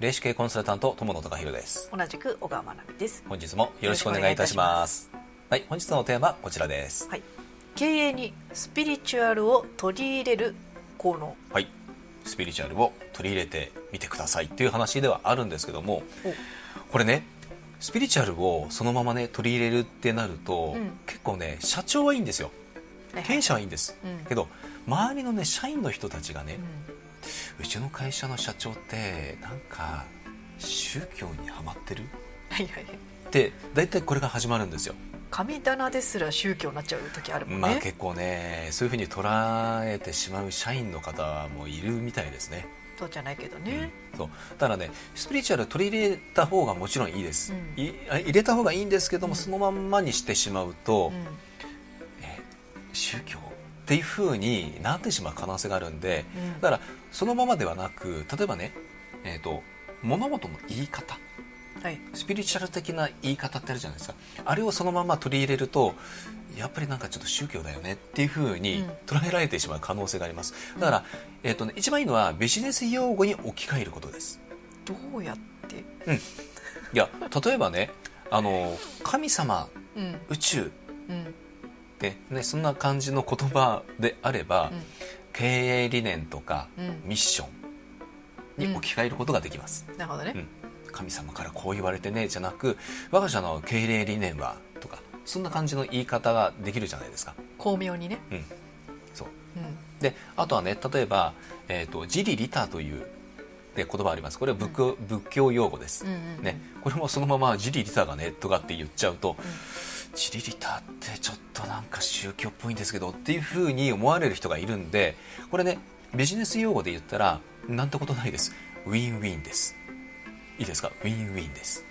霊視系コンサルタント友野貴弘です。同じく小川真奈美です。本日もよろしくお願いいたします。はい本日のテーマはこちらです。はい。経営にスピリチュアルを取り入れる効能。はい。スピリチュアルを取り入れてみてくださいっていう話ではあるんですけどもこれねスピリチュアルをそのままね取り入れるってなると、うん。結構ね社長はいいんですよ。経営者はいいんです、うん。けど周りのね社員の人たちがねう、んうちの会社の社長ってなんか宗教にはまってる？はいはい。はいって大体これが始まるんですよ、神棚ですら宗教になっちゃう時あるもんね、まあ結構ねそういうふうに捉えてしまう社員の方もいるみたいですね、そうじゃないけどね、そう。だからねスピリチュアル取り入れた方がもちろんいいです、うん。いあ入れた方がいいんですけども、うん。そのまんまにしてしまうと、うん。え宗教っていうふうになってしまう可能性があるんで、うん。だからそのままではなく例えばね、えー、と物事の言い方。はい。スピリチュアル的な言い方ってあるじゃないですか。あれをそのまま取り入れるとやっぱりなんかちょっと宗教だよねっていうふうにうん。捉えられてしまう可能性があります。だから、えーとね、一番いいのはビジネス用語に置き換えることです。どうやって？いや例えばねあの神様うん。宇宙。うん。ね、そんな感じの言葉であれば、経営理念とかうん。ミッションに置き換えることができます、なるほどね、うん。神様からこう言われてねじゃなく我が社の経営理念はとかそんな感じの言い方ができるじゃないですか、巧妙にね、うん、そう。うん。であとはね例えば、えーと「自利利他」というで言葉あります。これは仏教,、仏教用語です、うんうんね、これもそのまま「自利利他がね」とかって言っちゃうと「自利利他ってちょっとなんか宗教っぽいんですけど」っていうふうに思われる人がいるんでこれねビジネス用語で言ったらなんてことないです。ウィンウィンです。いいですか？ウィンウィンです。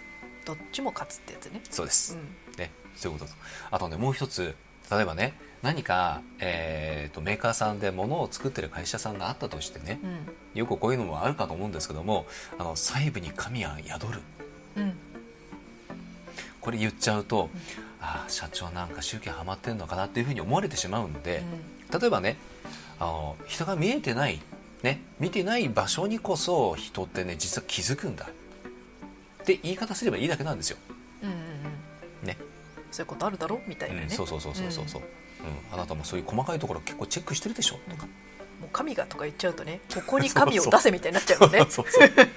どっちも勝つってやつね。そうです、うん。ね、そういうことと。あとねもう一つ例えばね何か、えー、とメーカーさんで物を作ってる会社さんがあったとしてねうん。よくこういうのもあるかと思うんですけどもあの細部に神は宿る。うん。これ言っちゃうと、ああ社長なんか宗教ハマってんのかなっていうふうに思われてしまうんで、例えばねあの人が見えてない、ね、見てない場所にこそ人ってね実は気づくんだ。って言い方すればいいだけなんですよ。うんうんうん。ね。そういうことあるだろ？みたいなね、うん、そうそうそうそうそう。そう、うん。あなたもそういう細かいところ結構チェックしてるでしょ？とか、もう神がとか言っちゃうとね ここに神を出せみたいになっちゃうもんね。そうそう、う。ん、だか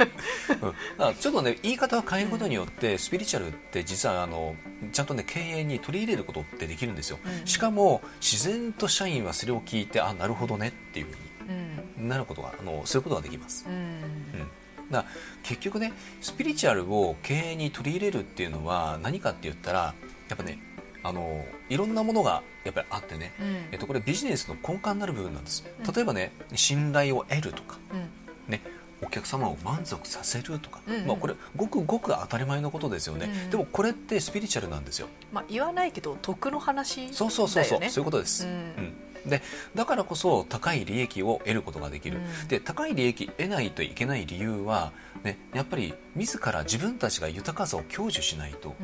らちょっとね言い方を変えることによって、スピリチュアルって実はあのちゃんとね経営に取り入れることってできるんですよ、うん。しかも自然と社員はそれを聞いてあなるほどねっていうふううん。になることがあのすることができます、うん。うん、だから結局ねスピリチュアルを経営に取り入れるっていうのは何かって言ったらやっぱねあのいろんなものがやっぱりあってね、うん。えっと、これビジネスの根幹になる部分なんですうん。例えばね信頼を得るとか。うん。ね、お客様を満足させるとか、うんうん。まあ、これごくごく当たり前のことですよね、うんうん。でもこれってスピリチュアルなんですよ。まあ言わないけど得の話だよね。そうそうそうそう、そういうことです、ううん。んでだからこそ高い利益を得ることができる、うん。で高い利益得ないといけない理由は、ね、やっぱり自ら自分たちが豊かさを享受しないと、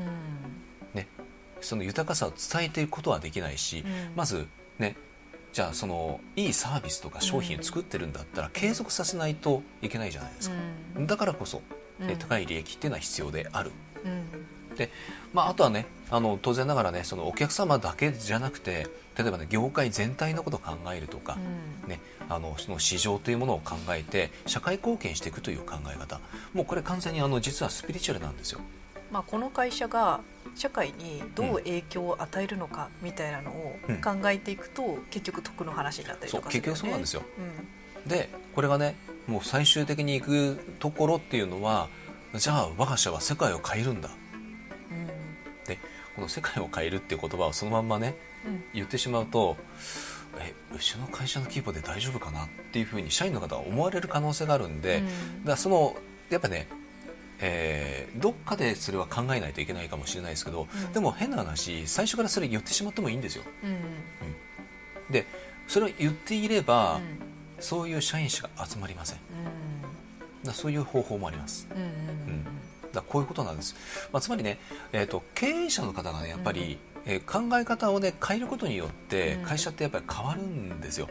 その豊かさを伝えていくことはできないし、うん。まずねじゃあそのいいサービスとか商品を作ってるんだったら継続させないといけないじゃないですか、うん。だからこそ、ねうん。高い利益っていうのは必要である。うん。で、まあ、あとはねあの当然ながらねそのお客様だけじゃなくて例えばね業界全体のことを考えるとか、うん。ね、あのその市場というものを考えて社会貢献していくという考え方。もうこれ完全にあの実はスピリチュアルなんですよ。まあ、この会社が社会にどう影響を与えるのかみたいなのをうん考えていくと、結局得の話になったりとかする結局そうなんですよ。よ。ね。でこれがねもう最終的に行くところっていうのはじゃあ我が社は世界を変えるんだ。うんうん。でこの世界を変えるっていう言葉をそのまんまねうん。言ってしまうとえうちの会社の規模で大丈夫かなっていうふうに社員の方は思われる可能性があるんで、うん。だからそのやっぱね、えーどっかでそれは考えないといけないかもしれないですけど、うん。でも変な話最初からそれ言ってしまってもいいんですよ。うん。でそれを言っていれば、うん。そういう社員しか集まりません。だからそういう方法もあります。うんうんうんだこういうことなんです、まあ、つまりね、えー、と経営者の方がねやっぱり、えー考え方をね変えることによってうん。会社ってやっぱり変わるんですよ、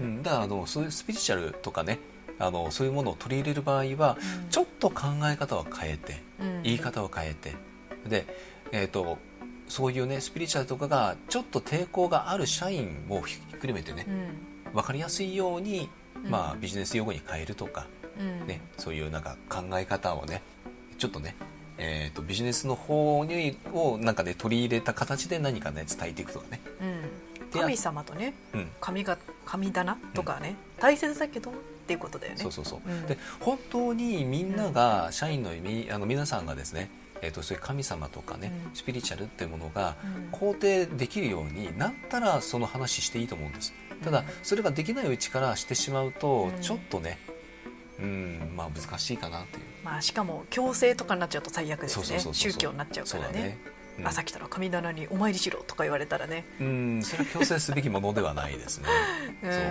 うん。うん、だからあのそういうスピリチュアルとかねあのそういうものを取り入れる場合は、うん。ちょっと考え方を変えてうん。言い方を変えてで、えー、とそういうねスピリチュアルとかがちょっと抵抗がある社員をひっくるめてねうん。分かりやすいように、うん。まあ、ビジネス用語に変えるとか、うん。ね、そういうなんか考え方をねちょっとね、えー、とビジネスの方にをなんかね取り入れた形で何かね伝えていくとかね、うん、で神様とねうん、神が神棚とかね、大切だけどっていうことだよね。そうそうそう、うん。で本当にみんなが、社員のみあの皆さんがですね、えー、とそういう神様とかね、うん。スピリチュアルっていうものがうん。肯定できるようになったらその話していいと思うんです。ただうんそれができないうちからしてしまうとうん。ちょっとねうんまあ難しいかなっていう。まあ、しかも強制とかになっちゃうと最悪ですね。宗教になっちゃうからね朝来たら神棚にお参りしろとか言われたらね、うんそれは強制すべきものではないですね。うん。そう。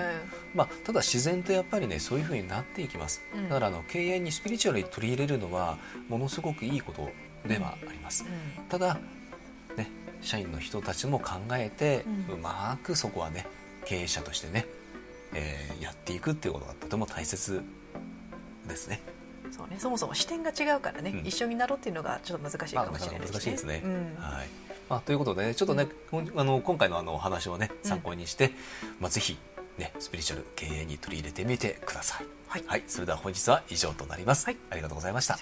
まあ、ただ自然とやっぱりねそういうふうになっていきます、うん。だからあの経営にスピリチュアルに取り入れるのはものすごくいいことではあります、うん。ただね社員の人たちも考えて、ううんまくそこはね経営者としてね、えーやっていくっていうことがとても大切ですねそうね、そもそも視点が違うからね、うん。一緒になろうっていうのがちょっと難しいかもしれないまあ難しいですね、うん。はい。まあ、ということで、ね、ちょっとね、こんあの今回のあのお話をね参考にして、まあ、ぜひ、ね、スピリチュアル経営に取り入れてみてください、はい。はい、それでは本日は以上となります、はい。ありがとうございました